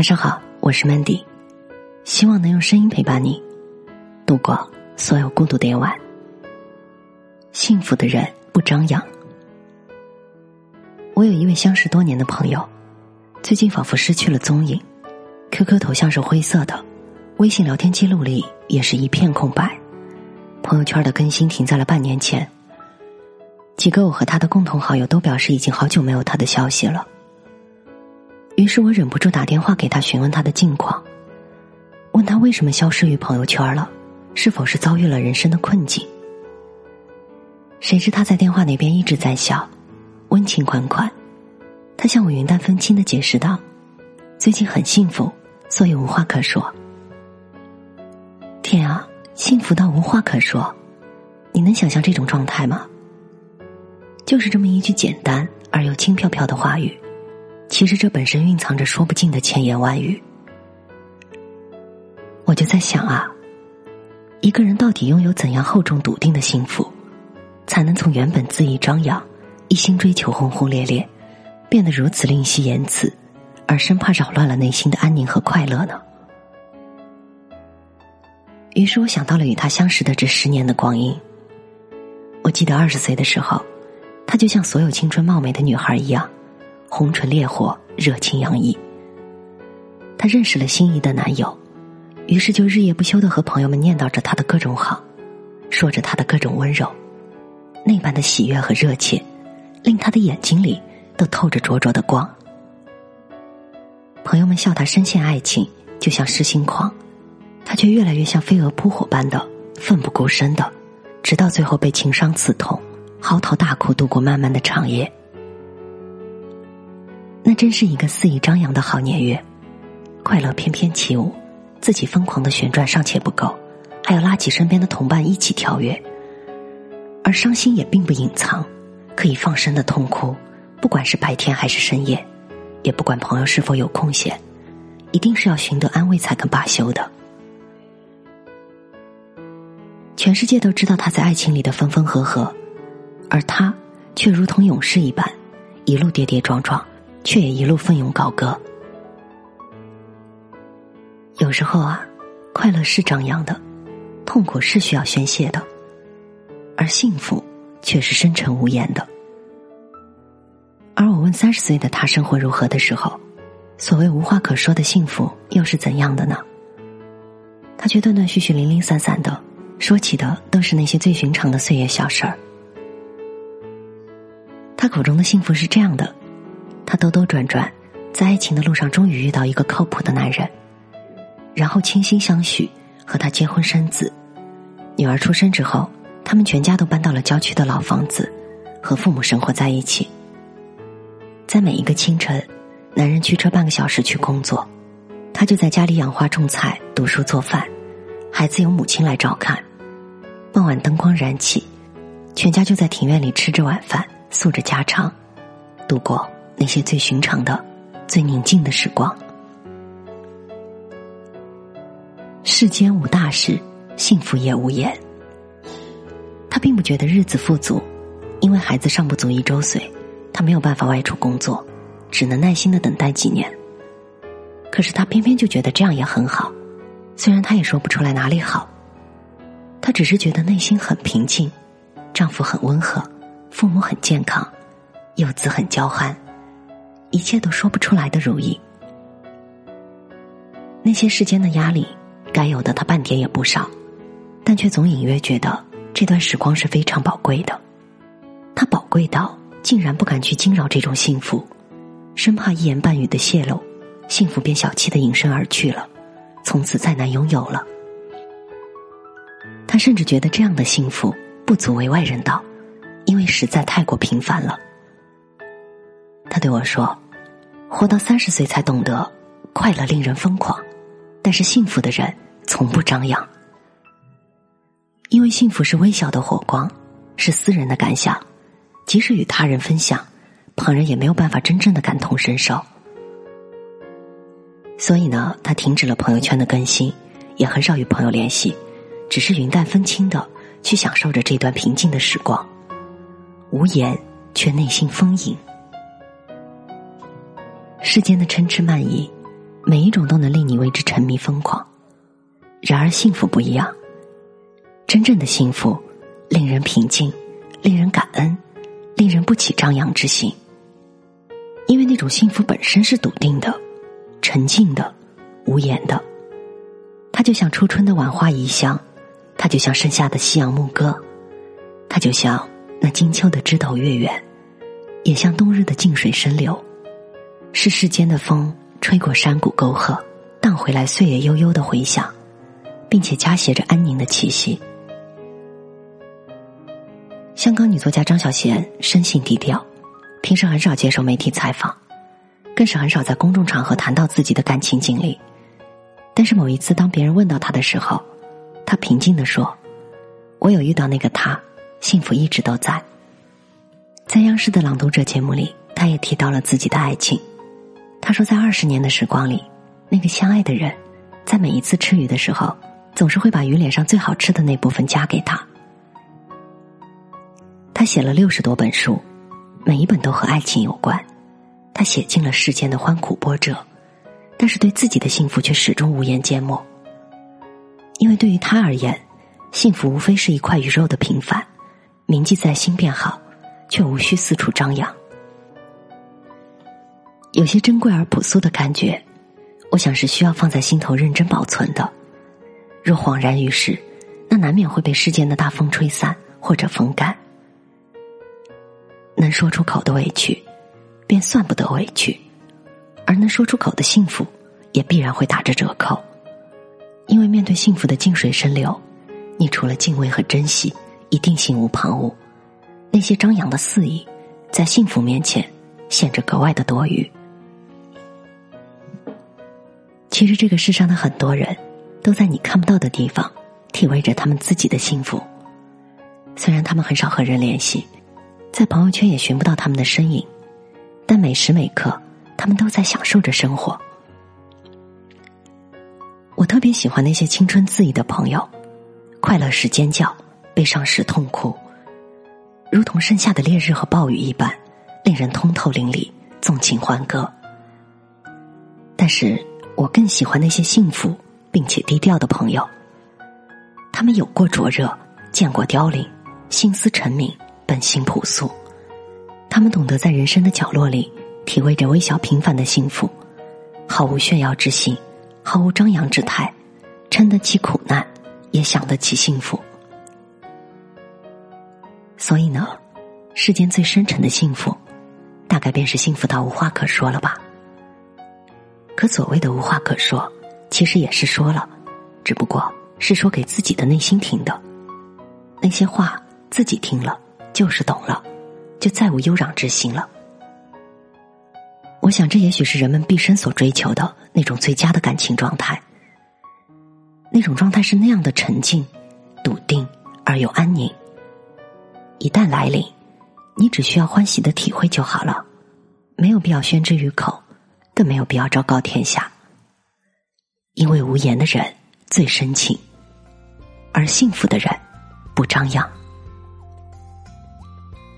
晚上好，我是 Mandy，希望能用声音陪伴你度过所有孤独的夜晚。幸福的人不张扬。我有一位相识多年的朋友，最近仿佛失去了踪影，QQ 头像是灰色的，微信聊天记录里也是一片空白，朋友圈的更新停在了半年前。几个我和他的共同好友都表示已经好久没有他的消息了。于是我忍不住打电话给他询问他的近况，问他为什么消失于朋友圈了，是否是遭遇了人生的困境？谁知他在电话那边一直在笑，温情款款。他向我云淡风轻的解释道：“最近很幸福，所以无话可说。”天啊，幸福到无话可说，你能想象这种状态吗？就是这么一句简单而又轻飘飘的话语。其实这本身蕴藏着说不尽的千言万语。我就在想啊，一个人到底拥有怎样厚重笃定的幸福，才能从原本恣意张扬、一心追求轰轰烈烈，变得如此吝惜言辞，而生怕扰乱了内心的安宁和快乐呢？于是我想到了与他相识的这十年的光阴。我记得二十岁的时候，她就像所有青春貌美的女孩一样。红唇烈火，热情洋溢。她认识了心仪的男友，于是就日夜不休的和朋友们念叨着他的各种好，说着他的各种温柔，那般的喜悦和热切，令他的眼睛里都透着灼灼的光。朋友们笑他深陷爱情，就像失心狂，他却越来越像飞蛾扑火般的奋不顾身的，直到最后被情伤刺痛，嚎啕大哭度过漫漫的长夜。那真是一个肆意张扬的好年月，快乐翩翩起舞，自己疯狂的旋转尚且不够，还要拉起身边的同伴一起跳跃。而伤心也并不隐藏，可以放声的痛哭，不管是白天还是深夜，也不管朋友是否有空闲，一定是要寻得安慰才肯罢休的。全世界都知道他在爱情里的分分合合，而他却如同勇士一般，一路跌跌撞撞。却也一路奋勇高歌。有时候啊，快乐是张扬的，痛苦是需要宣泄的，而幸福却是深沉无言的。而我问三十岁的他生活如何的时候，所谓无话可说的幸福又是怎样的呢？他却断断续续、零零散散的说起的都是那些最寻常的岁月小事儿。他口中的幸福是这样的。他兜兜转转，在爱情的路上，终于遇到一个靠谱的男人，然后倾心相许，和他结婚生子。女儿出生之后，他们全家都搬到了郊区的老房子，和父母生活在一起。在每一个清晨，男人驱车半个小时去工作，他就在家里养花种菜、读书做饭，孩子由母亲来照看。傍晚灯光燃起，全家就在庭院里吃着晚饭，诉着家常，度过。那些最寻常的、最宁静的时光。世间无大事，幸福也无言。他并不觉得日子富足，因为孩子尚不足一周岁，他没有办法外出工作，只能耐心的等待几年。可是他偏偏就觉得这样也很好，虽然他也说不出来哪里好，他只是觉得内心很平静，丈夫很温和，父母很健康，幼子很娇憨。一切都说不出来的如意，那些世间的压力，该有的他半点也不少，但却总隐约觉得这段时光是非常宝贵的。他宝贵到竟然不敢去惊扰这种幸福，生怕一言半语的泄露，幸福便小气的隐身而去了，从此再难拥有了。他甚至觉得这样的幸福不足为外人道，因为实在太过平凡了。他对我说：“活到三十岁才懂得，快乐令人疯狂，但是幸福的人从不张扬，因为幸福是微小的火光，是私人的感想，即使与他人分享，旁人也没有办法真正的感同身受。所以呢，他停止了朋友圈的更新，也很少与朋友联系，只是云淡风轻的去享受着这段平静的时光，无言却内心丰盈。”世间的嗔痴慢疑，每一种都能令你为之沉迷疯狂。然而幸福不一样，真正的幸福令人平静，令人感恩，令人不起张扬之心。因为那种幸福本身是笃定的、沉静的、无言的。它就像初春的晚花移香，它就像盛夏的夕阳牧歌，它就像那金秋的枝头月圆，也像冬日的静水深流。是世间的风吹过山谷沟壑，荡回来岁月悠悠的回响。并且夹挟着安宁的气息。香港女作家张小娴生性低调，平时很少接受媒体采访，更是很少在公众场合谈到自己的感情经历。但是某一次，当别人问到她的时候，她平静的说：“我有遇到那个他，幸福一直都在。”在央视的《朗读者》节目里，她也提到了自己的爱情。他说，在二十年的时光里，那个相爱的人，在每一次吃鱼的时候。总是会把鱼脸上最好吃的那部分夹给他。他写了六十多本书，每一本都和爱情有关。他写尽了世间的欢苦波折，但是对自己的幸福却始终无言缄默。因为对于他而言，幸福无非是一块鱼肉的平凡，铭记在心便好，却无需四处张扬。有些珍贵而朴素的感觉，我想是需要放在心头认真保存的。若恍然于世，那难免会被世间的大风吹散或者风干。能说出口的委屈，便算不得委屈；而能说出口的幸福，也必然会打着折扣。因为面对幸福的静水深流，你除了敬畏和珍惜，一定心无旁骛。那些张扬的肆意，在幸福面前显着格外的多余。其实，这个世上的很多人。都在你看不到的地方，体味着他们自己的幸福。虽然他们很少和人联系，在朋友圈也寻不到他们的身影，但每时每刻，他们都在享受着生活。我特别喜欢那些青春恣意的朋友，快乐时尖叫，悲伤时痛哭，如同盛夏的烈日和暴雨一般，令人通透淋漓，纵情欢歌。但是我更喜欢那些幸福。并且低调的朋友，他们有过灼热，见过凋零，心思沉明，本性朴素。他们懂得在人生的角落里体味着微小平凡的幸福，毫无炫耀之心，毫无张扬之态，撑得起苦难，也享得起幸福。所以呢，世间最深沉的幸福，大概便是幸福到无话可说了吧。可所谓的无话可说。其实也是说了，只不过是说给自己的内心听的。那些话自己听了就是懂了，就再无悠攘之心了。我想，这也许是人们毕生所追求的那种最佳的感情状态。那种状态是那样的沉静、笃定而又安宁。一旦来临，你只需要欢喜的体会就好了，没有必要宣之于口，更没有必要昭告天下。因为无言的人最深情，而幸福的人不张扬。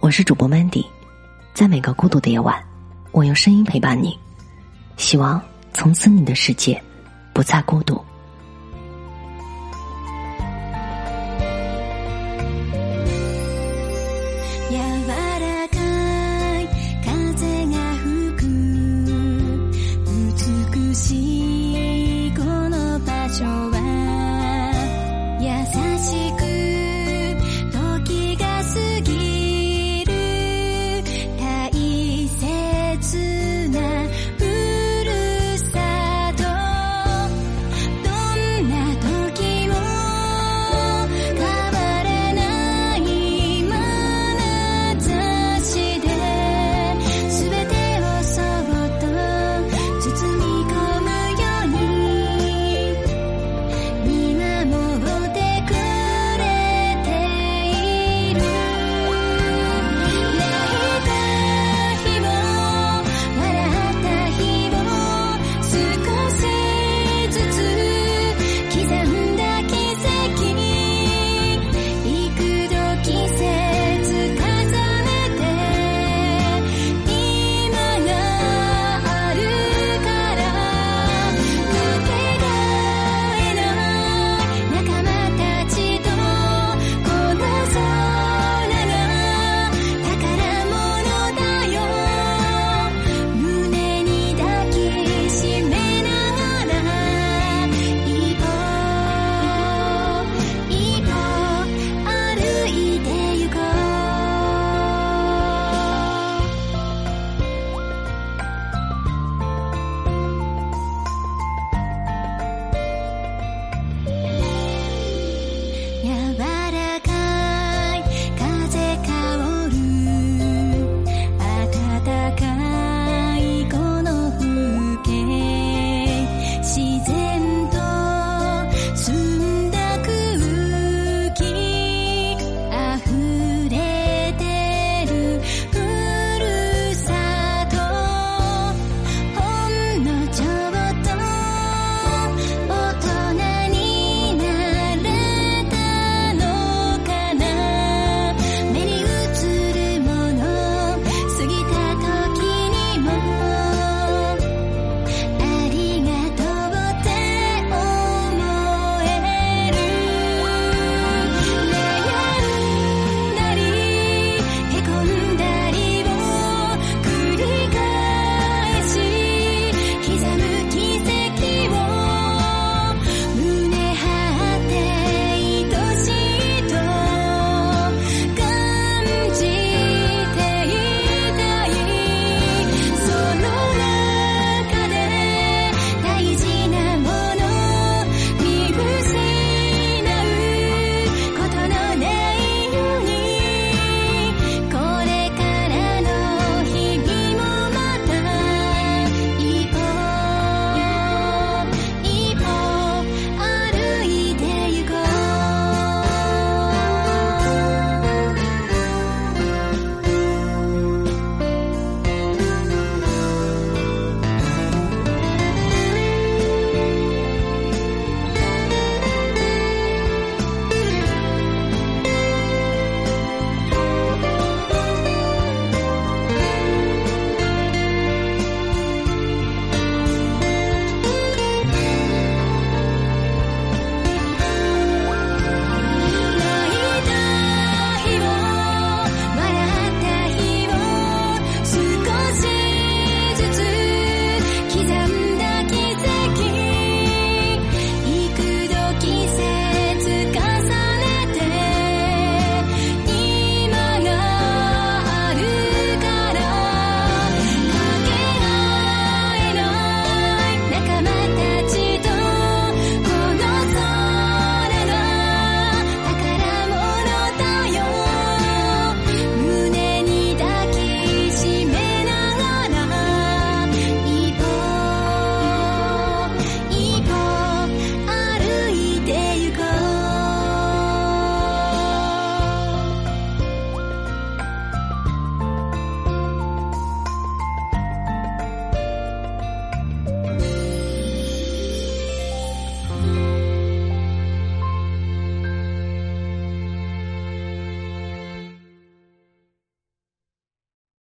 我是主播 Mandy，在每个孤独的夜晚，我用声音陪伴你，希望从此你的世界不再孤独。呼吸